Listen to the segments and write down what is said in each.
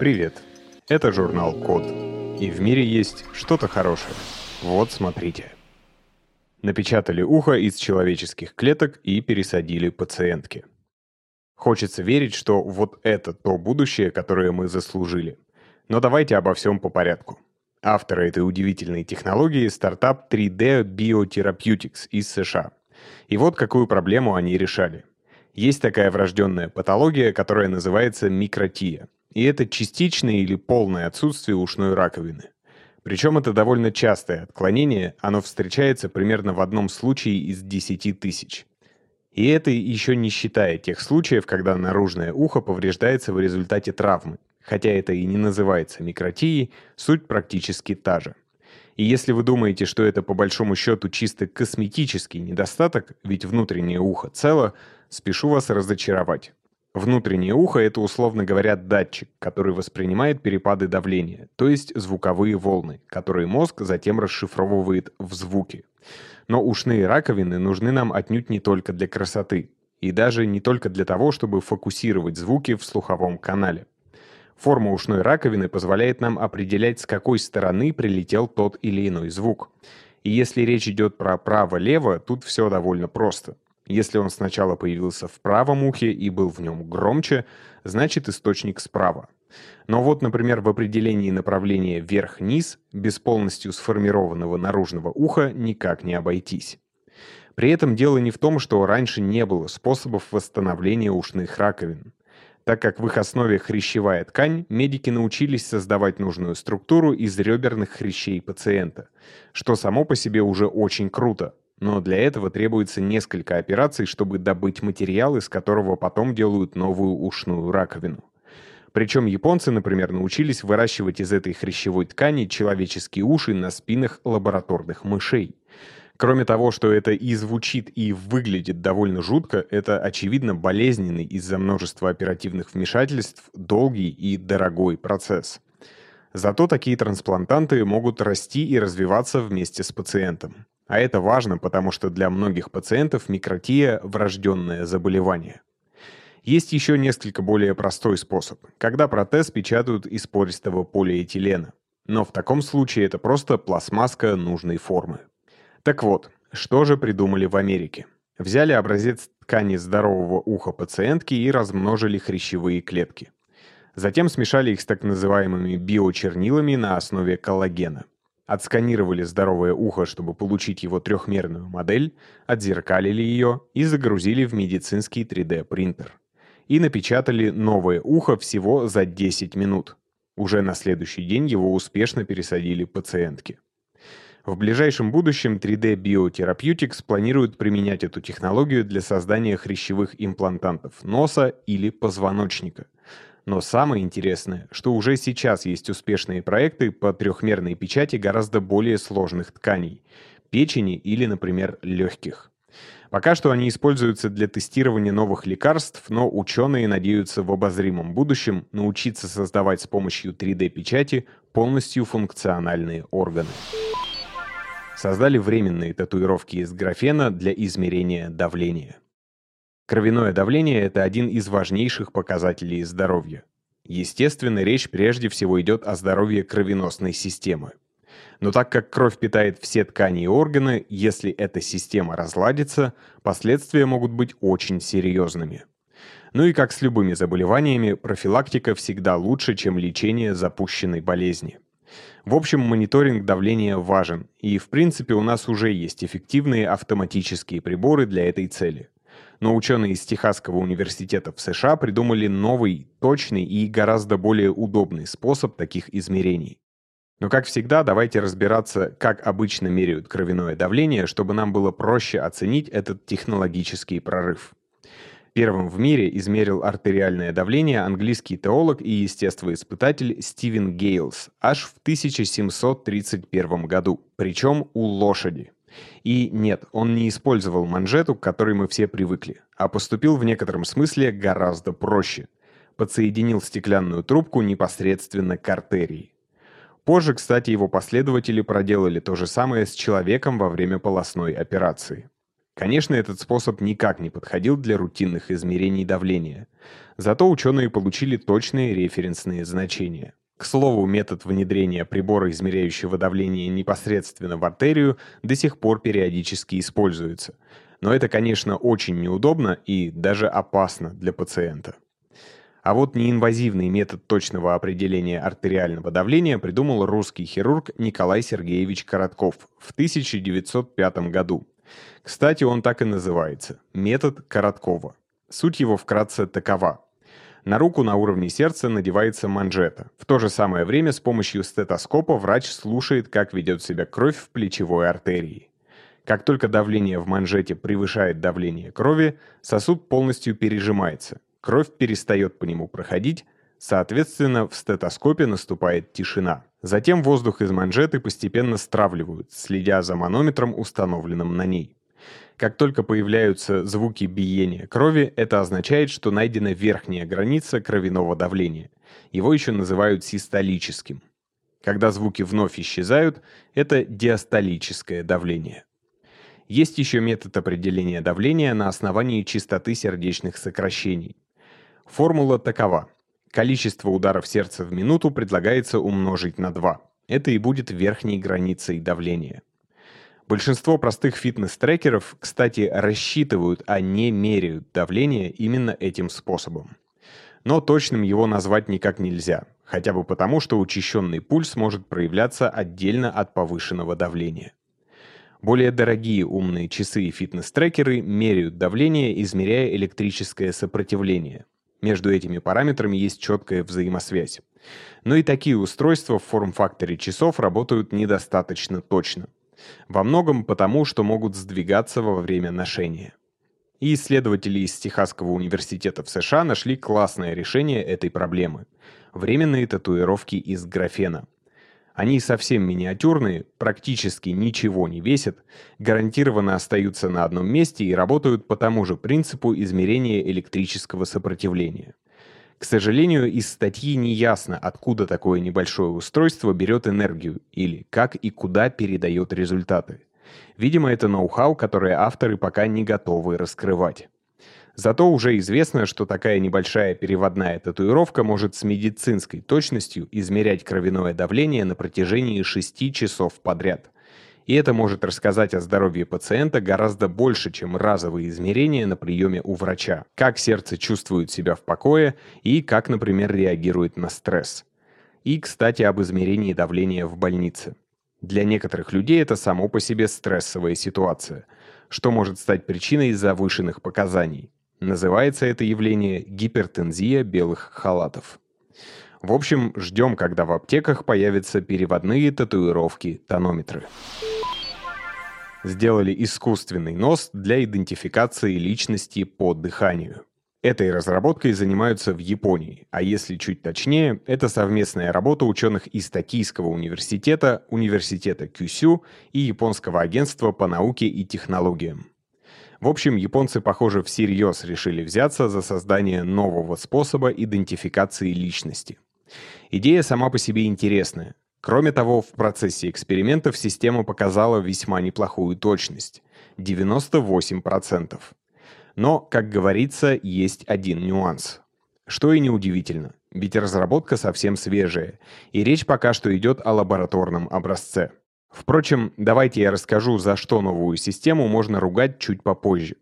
Привет! Это журнал Код. И в мире есть что-то хорошее. Вот смотрите. Напечатали ухо из человеческих клеток и пересадили пациентке. Хочется верить, что вот это то будущее, которое мы заслужили. Но давайте обо всем по порядку. Авторы этой удивительной технологии – стартап 3D Biotherapeutics из США. И вот какую проблему они решали. Есть такая врожденная патология, которая называется микротия. И это частичное или полное отсутствие ушной раковины. Причем это довольно частое отклонение, оно встречается примерно в одном случае из 10 тысяч. И это еще не считая тех случаев, когда наружное ухо повреждается в результате травмы, Хотя это и не называется микротией, суть практически та же. И если вы думаете, что это по большому счету чисто косметический недостаток, ведь внутреннее ухо цело, спешу вас разочаровать. Внутреннее ухо — это, условно говоря, датчик, который воспринимает перепады давления, то есть звуковые волны, которые мозг затем расшифровывает в звуки. Но ушные раковины нужны нам отнюдь не только для красоты, и даже не только для того, чтобы фокусировать звуки в слуховом канале. Форма ушной раковины позволяет нам определять, с какой стороны прилетел тот или иной звук. И если речь идет про право-лево, тут все довольно просто. Если он сначала появился в правом ухе и был в нем громче, значит источник справа. Но вот, например, в определении направления вверх-вниз без полностью сформированного наружного уха никак не обойтись. При этом дело не в том, что раньше не было способов восстановления ушных раковин. Так как в их основе хрящевая ткань, медики научились создавать нужную структуру из реберных хрящей пациента, что само по себе уже очень круто. Но для этого требуется несколько операций, чтобы добыть материал, из которого потом делают новую ушную раковину. Причем японцы, например, научились выращивать из этой хрящевой ткани человеческие уши на спинах лабораторных мышей. Кроме того, что это и звучит, и выглядит довольно жутко, это, очевидно, болезненный из-за множества оперативных вмешательств, долгий и дорогой процесс. Зато такие трансплантанты могут расти и развиваться вместе с пациентом. А это важно, потому что для многих пациентов микротия – врожденное заболевание. Есть еще несколько более простой способ, когда протез печатают из пористого полиэтилена. Но в таком случае это просто пластмасска нужной формы. Так вот, что же придумали в Америке? Взяли образец ткани здорового уха пациентки и размножили хрящевые клетки. Затем смешали их с так называемыми биочернилами на основе коллагена. Отсканировали здоровое ухо, чтобы получить его трехмерную модель, отзеркалили ее и загрузили в медицинский 3D-принтер. И напечатали новое ухо всего за 10 минут. Уже на следующий день его успешно пересадили пациентке. В ближайшем будущем 3D Biotherapeutics планирует применять эту технологию для создания хрящевых имплантантов носа или позвоночника. Но самое интересное, что уже сейчас есть успешные проекты по трехмерной печати гораздо более сложных тканей – печени или, например, легких. Пока что они используются для тестирования новых лекарств, но ученые надеются в обозримом будущем научиться создавать с помощью 3D-печати полностью функциональные органы создали временные татуировки из графена для измерения давления. Кровяное давление – это один из важнейших показателей здоровья. Естественно, речь прежде всего идет о здоровье кровеносной системы. Но так как кровь питает все ткани и органы, если эта система разладится, последствия могут быть очень серьезными. Ну и как с любыми заболеваниями, профилактика всегда лучше, чем лечение запущенной болезни. В общем, мониторинг давления важен, и в принципе у нас уже есть эффективные автоматические приборы для этой цели. Но ученые из Техасского университета в США придумали новый, точный и гораздо более удобный способ таких измерений. Но, как всегда, давайте разбираться, как обычно меряют кровяное давление, чтобы нам было проще оценить этот технологический прорыв. Первым в мире измерил артериальное давление английский теолог и естествоиспытатель Стивен Гейлс аж в 1731 году, причем у лошади. И нет, он не использовал манжету, к которой мы все привыкли, а поступил в некотором смысле гораздо проще. Подсоединил стеклянную трубку непосредственно к артерии. Позже, кстати, его последователи проделали то же самое с человеком во время полостной операции. Конечно, этот способ никак не подходил для рутинных измерений давления. Зато ученые получили точные референсные значения. К слову, метод внедрения прибора, измеряющего давление непосредственно в артерию, до сих пор периодически используется. Но это, конечно, очень неудобно и даже опасно для пациента. А вот неинвазивный метод точного определения артериального давления придумал русский хирург Николай Сергеевич Коротков в 1905 году. Кстати, он так и называется – метод Короткова. Суть его вкратце такова. На руку на уровне сердца надевается манжета. В то же самое время с помощью стетоскопа врач слушает, как ведет себя кровь в плечевой артерии. Как только давление в манжете превышает давление крови, сосуд полностью пережимается. Кровь перестает по нему проходить, соответственно, в стетоскопе наступает тишина. Затем воздух из манжеты постепенно стравливают, следя за манометром, установленным на ней. Как только появляются звуки биения крови, это означает, что найдена верхняя граница кровяного давления. Его еще называют систолическим. Когда звуки вновь исчезают, это диастолическое давление. Есть еще метод определения давления на основании частоты сердечных сокращений. Формула такова. Количество ударов сердца в минуту предлагается умножить на 2. Это и будет верхней границей давления. Большинство простых фитнес-трекеров, кстати, рассчитывают, а не меряют давление именно этим способом. Но точным его назвать никак нельзя, хотя бы потому, что учащенный пульс может проявляться отдельно от повышенного давления. Более дорогие умные часы и фитнес-трекеры меряют давление, измеряя электрическое сопротивление. Между этими параметрами есть четкая взаимосвязь. Но и такие устройства в форм-факторе часов работают недостаточно точно – во многом потому, что могут сдвигаться во время ношения. И исследователи из Техасского университета в США нашли классное решение этой проблемы – временные татуировки из графена. Они совсем миниатюрные, практически ничего не весят, гарантированно остаются на одном месте и работают по тому же принципу измерения электрического сопротивления – к сожалению, из статьи не ясно, откуда такое небольшое устройство берет энергию или как и куда передает результаты. Видимо, это ноу-хау, которое авторы пока не готовы раскрывать. Зато уже известно, что такая небольшая переводная татуировка может с медицинской точностью измерять кровяное давление на протяжении 6 часов подряд – и это может рассказать о здоровье пациента гораздо больше, чем разовые измерения на приеме у врача. Как сердце чувствует себя в покое и как, например, реагирует на стресс. И, кстати, об измерении давления в больнице. Для некоторых людей это само по себе стрессовая ситуация, что может стать причиной завышенных показаний. Называется это явление гипертензия белых халатов. В общем, ждем, когда в аптеках появятся переводные татуировки-тонометры. Сделали искусственный нос для идентификации личности по дыханию. Этой разработкой занимаются в Японии, а если чуть точнее, это совместная работа ученых из Токийского университета, университета Кюсю и Японского агентства по науке и технологиям. В общем, японцы, похоже, всерьез решили взяться за создание нового способа идентификации личности – Идея сама по себе интересная. Кроме того, в процессе экспериментов система показала весьма неплохую точность – 98%. Но, как говорится, есть один нюанс. Что и неудивительно, ведь разработка совсем свежая, и речь пока что идет о лабораторном образце. Впрочем, давайте я расскажу, за что новую систему можно ругать чуть попозже.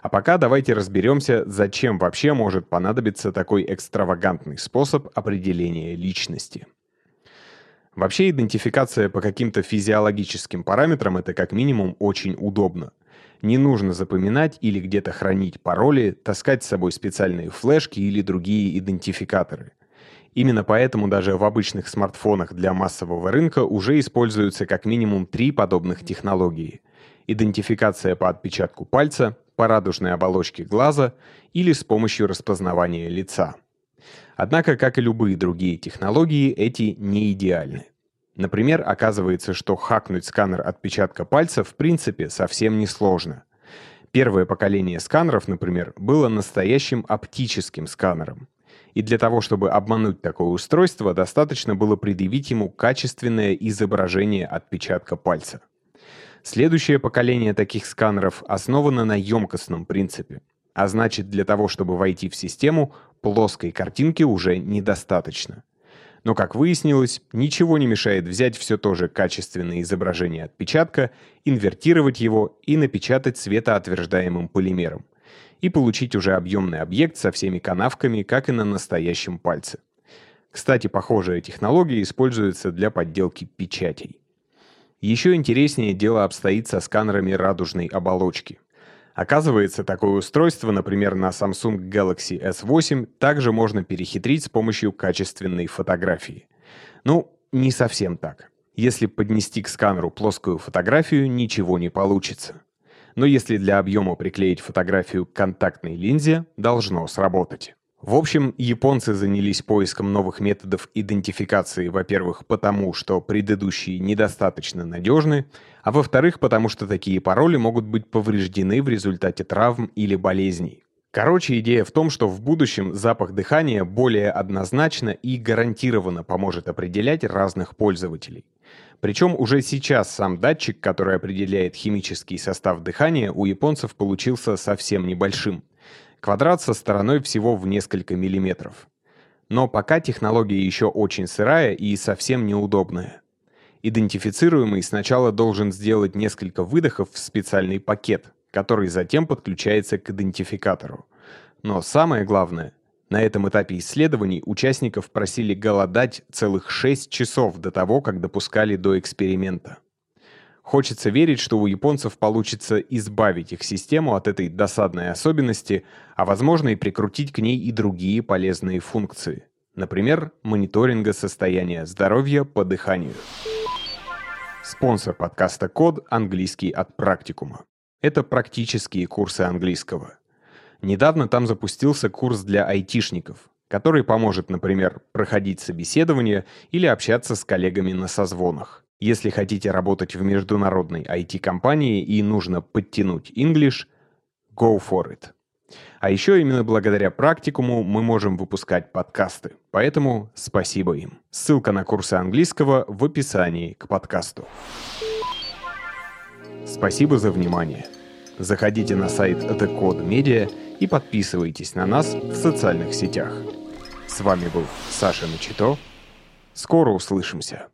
А пока давайте разберемся, зачем вообще может понадобиться такой экстравагантный способ определения личности. Вообще идентификация по каким-то физиологическим параметрам это как минимум очень удобно. Не нужно запоминать или где-то хранить пароли, таскать с собой специальные флешки или другие идентификаторы. Именно поэтому даже в обычных смартфонах для массового рынка уже используются как минимум три подобных технологии. Идентификация по отпечатку пальца, по радужной оболочке глаза или с помощью распознавания лица. Однако, как и любые другие технологии, эти не идеальны. Например, оказывается, что хакнуть сканер отпечатка пальца в принципе совсем не сложно. Первое поколение сканеров, например, было настоящим оптическим сканером. И для того, чтобы обмануть такое устройство, достаточно было предъявить ему качественное изображение отпечатка пальца. Следующее поколение таких сканеров основано на емкостном принципе. А значит, для того, чтобы войти в систему, плоской картинки уже недостаточно. Но, как выяснилось, ничего не мешает взять все то же качественное изображение отпечатка, инвертировать его и напечатать светоотверждаемым полимером. И получить уже объемный объект со всеми канавками, как и на настоящем пальце. Кстати, похожая технология используется для подделки печатей. Еще интереснее дело обстоит со сканерами радужной оболочки. Оказывается, такое устройство, например, на Samsung Galaxy S8, также можно перехитрить с помощью качественной фотографии. Ну, не совсем так. Если поднести к сканеру плоскую фотографию, ничего не получится. Но если для объема приклеить фотографию к контактной линзе, должно сработать. В общем, японцы занялись поиском новых методов идентификации, во-первых, потому что предыдущие недостаточно надежны, а во-вторых, потому что такие пароли могут быть повреждены в результате травм или болезней. Короче, идея в том, что в будущем запах дыхания более однозначно и гарантированно поможет определять разных пользователей. Причем уже сейчас сам датчик, который определяет химический состав дыхания, у японцев получился совсем небольшим – Квадрат со стороной всего в несколько миллиметров. Но пока технология еще очень сырая и совсем неудобная. Идентифицируемый сначала должен сделать несколько выдохов в специальный пакет, который затем подключается к идентификатору. Но самое главное, на этом этапе исследований участников просили голодать целых 6 часов до того, как допускали до эксперимента. Хочется верить, что у японцев получится избавить их систему от этой досадной особенности, а возможно и прикрутить к ней и другие полезные функции. Например, мониторинга состояния здоровья по дыханию. Спонсор подкаста «Код» — английский от практикума. Это практические курсы английского. Недавно там запустился курс для айтишников, который поможет, например, проходить собеседование или общаться с коллегами на созвонах. Если хотите работать в международной IT-компании и нужно подтянуть English, go for it. А еще именно благодаря практикуму мы можем выпускать подкасты. Поэтому спасибо им. Ссылка на курсы английского в описании к подкасту. Спасибо за внимание. Заходите на сайт The Code Media и подписывайтесь на нас в социальных сетях. С вами был Саша Начито. Скоро услышимся.